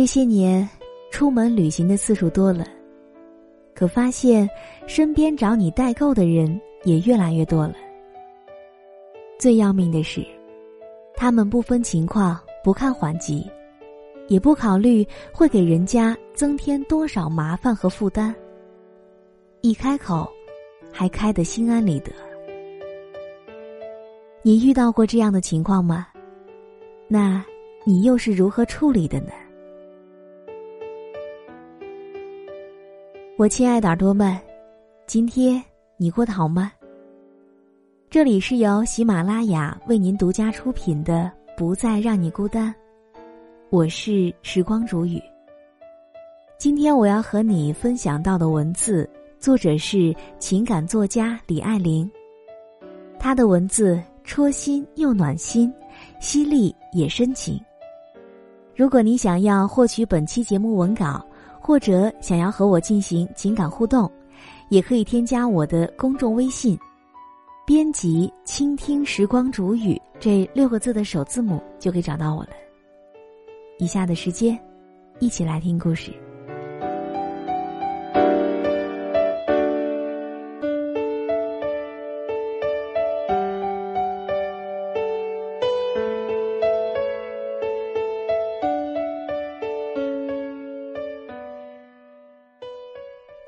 这些年，出门旅行的次数多了，可发现身边找你代购的人也越来越多了。最要命的是，他们不分情况，不看缓急，也不考虑会给人家增添多少麻烦和负担。一开口，还开得心安理得。你遇到过这样的情况吗？那，你又是如何处理的呢？我亲爱的耳朵们，今天你过得好吗？这里是由喜马拉雅为您独家出品的《不再让你孤单》，我是时光煮雨。今天我要和你分享到的文字，作者是情感作家李爱玲，她的文字戳心又暖心，犀利也深情。如果你想要获取本期节目文稿，或者想要和我进行情感互动，也可以添加我的公众微信，编辑“倾听时光煮雨”这六个字的首字母，就可以找到我了。以下的时间，一起来听故事。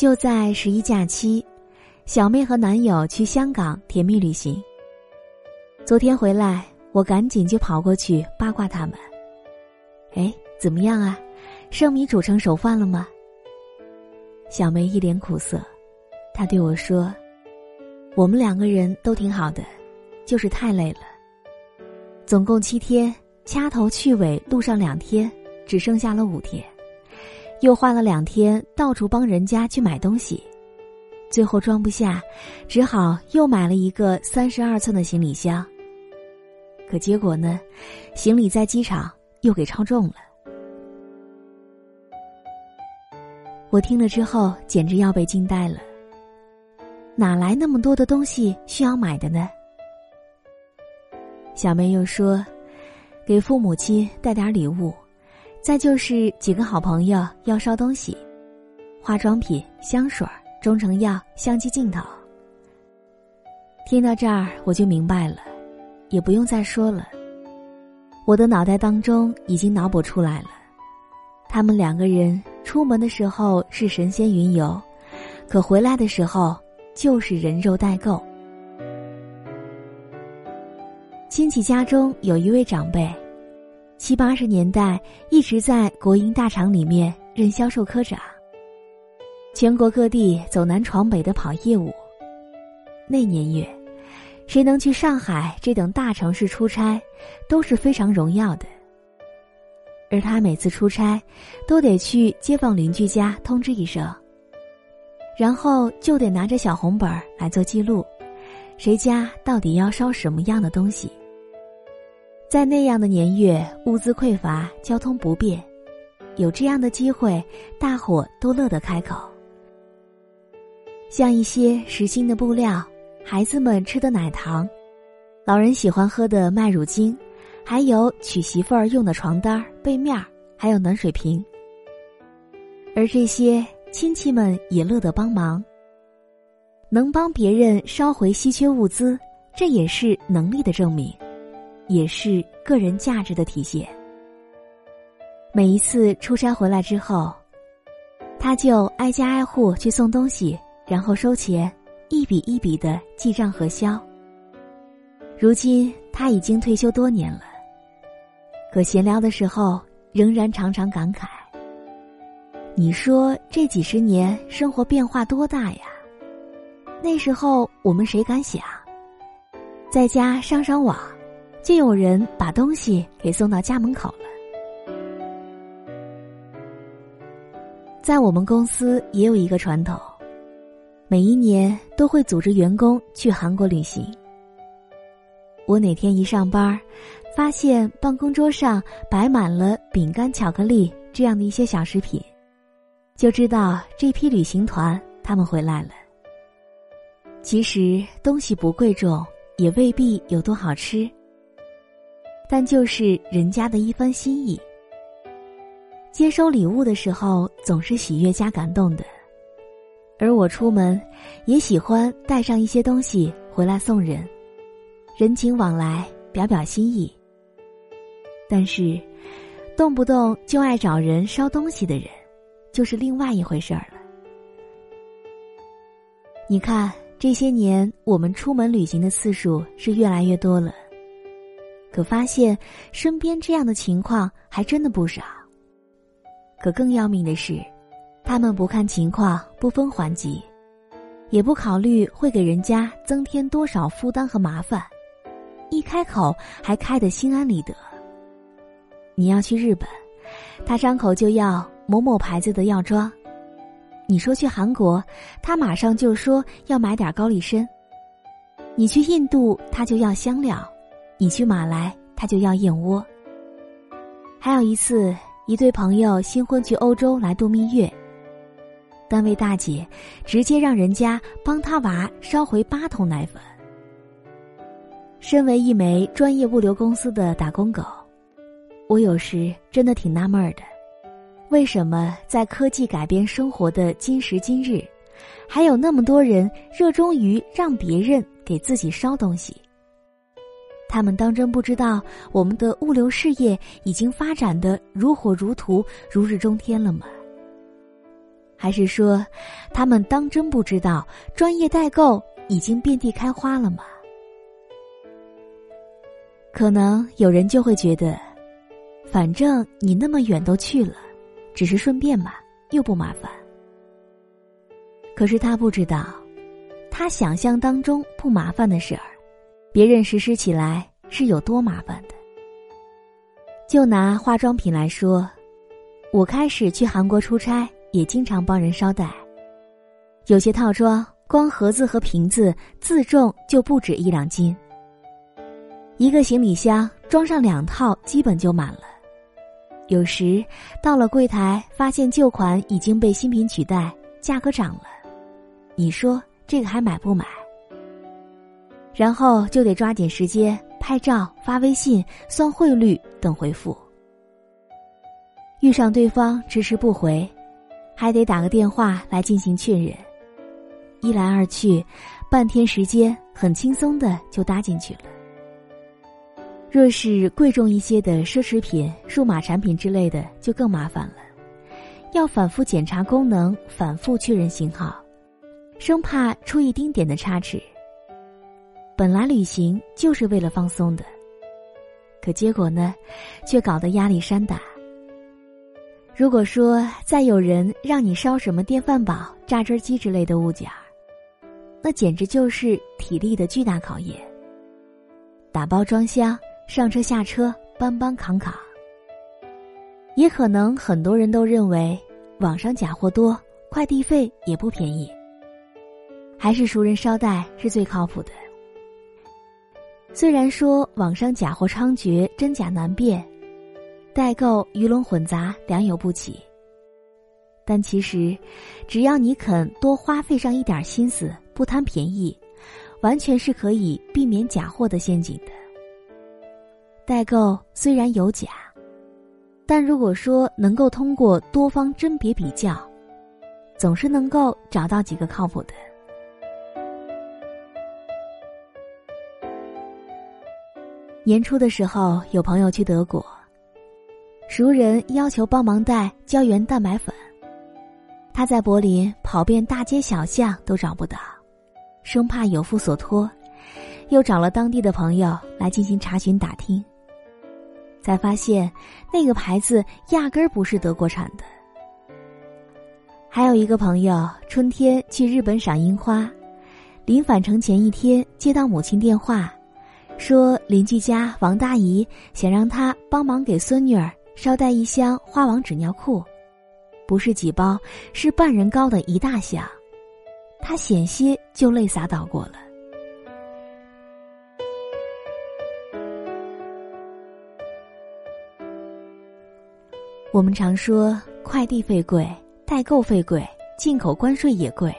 就在十一假期，小妹和男友去香港甜蜜旅行。昨天回来，我赶紧就跑过去八卦他们。哎，怎么样啊？生米煮成熟饭了吗？小妹一脸苦涩，她对我说：“我们两个人都挺好的，就是太累了。总共七天，掐头去尾路上两天，只剩下了五天。”又花了两天到处帮人家去买东西，最后装不下，只好又买了一个三十二寸的行李箱。可结果呢，行李在机场又给超重了。我听了之后简直要被惊呆了。哪来那么多的东西需要买的呢？小梅又说：“给父母亲带点礼物。”再就是几个好朋友要烧东西，化妆品、香水、中成药、相机镜头。听到这儿我就明白了，也不用再说了。我的脑袋当中已经脑补出来了，他们两个人出门的时候是神仙云游，可回来的时候就是人肉代购。亲戚家中有一位长辈。七八十年代一直在国营大厂里面任销售科长，全国各地走南闯北的跑业务。那年月，谁能去上海这等大城市出差，都是非常荣耀的。而他每次出差，都得去街坊邻居家通知一声，然后就得拿着小红本来做记录，谁家到底要烧什么样的东西。在那样的年月，物资匮乏，交通不便，有这样的机会，大伙都乐得开口。像一些实心的布料，孩子们吃的奶糖，老人喜欢喝的麦乳精，还有娶媳妇儿用的床单、被面还有暖水瓶。而这些亲戚们也乐得帮忙，能帮别人捎回稀缺物资，这也是能力的证明。也是个人价值的体现。每一次出差回来之后，他就挨家挨户去送东西，然后收钱，一笔一笔的记账核销。如今他已经退休多年了，可闲聊的时候仍然常常感慨：“你说这几十年生活变化多大呀？那时候我们谁敢想，在家上上网。”就有人把东西给送到家门口了。在我们公司也有一个传统，每一年都会组织员工去韩国旅行。我哪天一上班，发现办公桌上摆满了饼干、巧克力这样的一些小食品，就知道这批旅行团他们回来了。其实东西不贵重，也未必有多好吃。但就是人家的一番心意。接收礼物的时候总是喜悦加感动的，而我出门也喜欢带上一些东西回来送人，人情往来，表表心意。但是，动不动就爱找人捎东西的人，就是另外一回事儿了。你看，这些年我们出门旅行的次数是越来越多了，可发现身边这样的情况还真的不少。可更要命的是，他们不看情况，不分环节，也不考虑会给人家增添多少负担和麻烦，一开口还开得心安理得。你要去日本，他张口就要某某牌子的药妆；你说去韩国，他马上就说要买点高丽参；你去印度，他就要香料；你去马来，他就要燕窝。还有一次，一对朋友新婚去欧洲来度蜜月，单位大姐直接让人家帮他娃捎回八桶奶粉。身为一枚专业物流公司的打工狗。我有时真的挺纳闷的，为什么在科技改变生活的今时今日，还有那么多人热衷于让别人给自己捎东西？他们当真不知道我们的物流事业已经发展的如火如荼、如日中天了吗？还是说，他们当真不知道专业代购已经遍地开花了吗？可能有人就会觉得。反正你那么远都去了，只是顺便嘛，又不麻烦。可是他不知道，他想象当中不麻烦的事儿，别人实施起来是有多麻烦的。就拿化妆品来说，我开始去韩国出差，也经常帮人捎带。有些套装光盒子和瓶子自重就不止一两斤，一个行李箱装上两套基本就满了。有时到了柜台，发现旧款已经被新品取代，价格涨了，你说这个还买不买？然后就得抓紧时间拍照、发微信、算汇率等回复。遇上对方迟迟不回，还得打个电话来进行确认。一来二去，半天时间很轻松的就搭进去了。若是贵重一些的奢侈品、数码产品之类的，就更麻烦了，要反复检查功能，反复确认型号，生怕出一丁点的差池。本来旅行就是为了放松的，可结果呢，却搞得压力山大。如果说再有人让你烧什么电饭煲、榨汁机之类的物件儿，那简直就是体力的巨大考验。打包装箱。上车下车，搬搬扛扛。也可能很多人都认为网上假货多，快递费也不便宜，还是熟人捎带是最靠谱的。虽然说网上假货猖獗，真假难辨，代购鱼龙混杂，良莠不齐，但其实只要你肯多花费上一点心思，不贪便宜，完全是可以避免假货的陷阱的。代购虽然有假，但如果说能够通过多方甄别比较，总是能够找到几个靠谱的。年初的时候，有朋友去德国，熟人要求帮忙带胶原蛋白粉，他在柏林跑遍大街小巷都找不到，生怕有负所托，又找了当地的朋友来进行查询打听。才发现，那个牌子压根儿不是德国产的。还有一个朋友，春天去日本赏樱花，临返程前一天接到母亲电话，说邻居家王大姨想让他帮忙给孙女儿捎带一箱花王纸尿裤，不是几包，是半人高的一大箱，他险些就泪洒倒过了。我们常说快递费贵、代购费贵、进口关税也贵，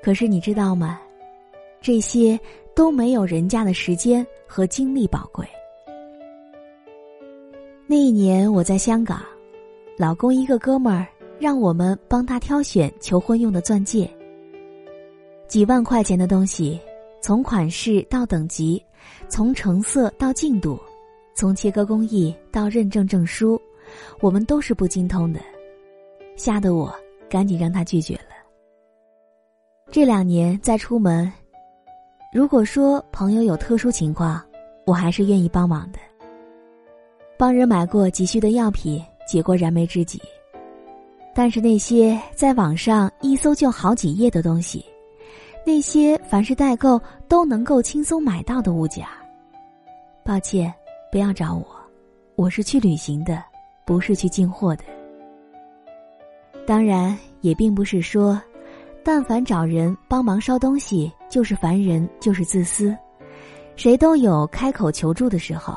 可是你知道吗？这些都没有人家的时间和精力宝贵。那一年我在香港，老公一个哥们儿让我们帮他挑选求婚用的钻戒。几万块钱的东西，从款式到等级，从成色到净度，从切割工艺到认证证书，我们都是不精通的，吓得我赶紧让他拒绝了。这两年再出门，如果说朋友有特殊情况，我还是愿意帮忙的。帮人买过急需的药品，解过燃眉之急。但是那些在网上一搜就好几页的东西，那些凡是代购都能够轻松买到的物件，抱歉，不要找我，我是去旅行的，不是去进货的。当然，也并不是说，但凡找人帮忙捎东西就是烦人，就是自私，谁都有开口求助的时候。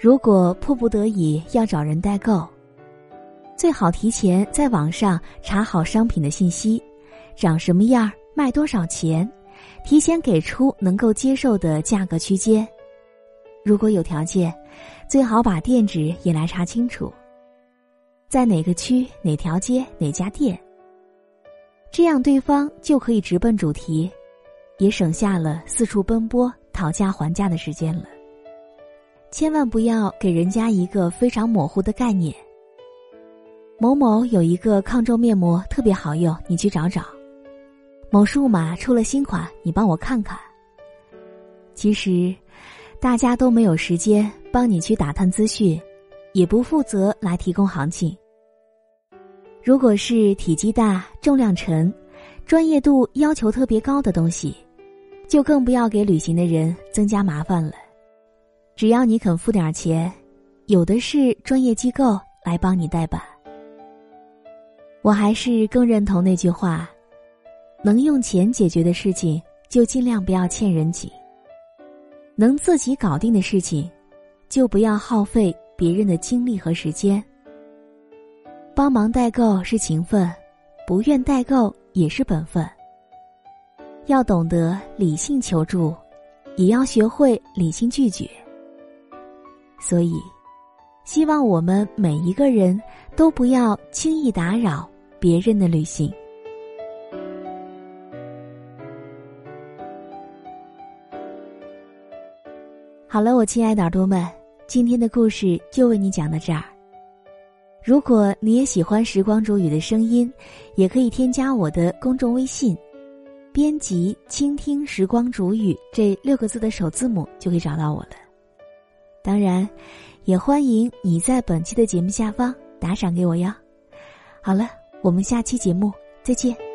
如果迫不得已要找人代购，最好提前在网上查好商品的信息，长什么样、卖多少钱，提前给出能够接受的价格区间。如果有条件，最好把店址也来查清楚，在哪个区、哪条街、哪家店。这样对方就可以直奔主题，也省下了四处奔波讨价还价的时间了。千万不要给人家一个非常模糊的概念。某某有一个抗皱面膜特别好用，你去找找。某数码出了新款，你帮我看看。其实，大家都没有时间帮你去打探资讯，也不负责来提供行情。如果是体积大、重量沉、专业度要求特别高的东西，就更不要给旅行的人增加麻烦了。只要你肯付点钱，有的是专业机构来帮你代办。我还是更认同那句话：能用钱解决的事情，就尽量不要欠人情；能自己搞定的事情，就不要耗费别人的精力和时间。帮忙代购是情分，不愿代购也是本分。要懂得理性求助，也要学会理性拒绝。所以，希望我们每一个人都不要轻易打扰别人的旅行。好了，我亲爱的耳朵们，今天的故事就为你讲到这儿。如果你也喜欢时光煮雨的声音，也可以添加我的公众微信，编辑“倾听时光煮雨”这六个字的首字母，就可以找到我了。当然，也欢迎你在本期的节目下方打赏给我哟。好了，我们下期节目再见。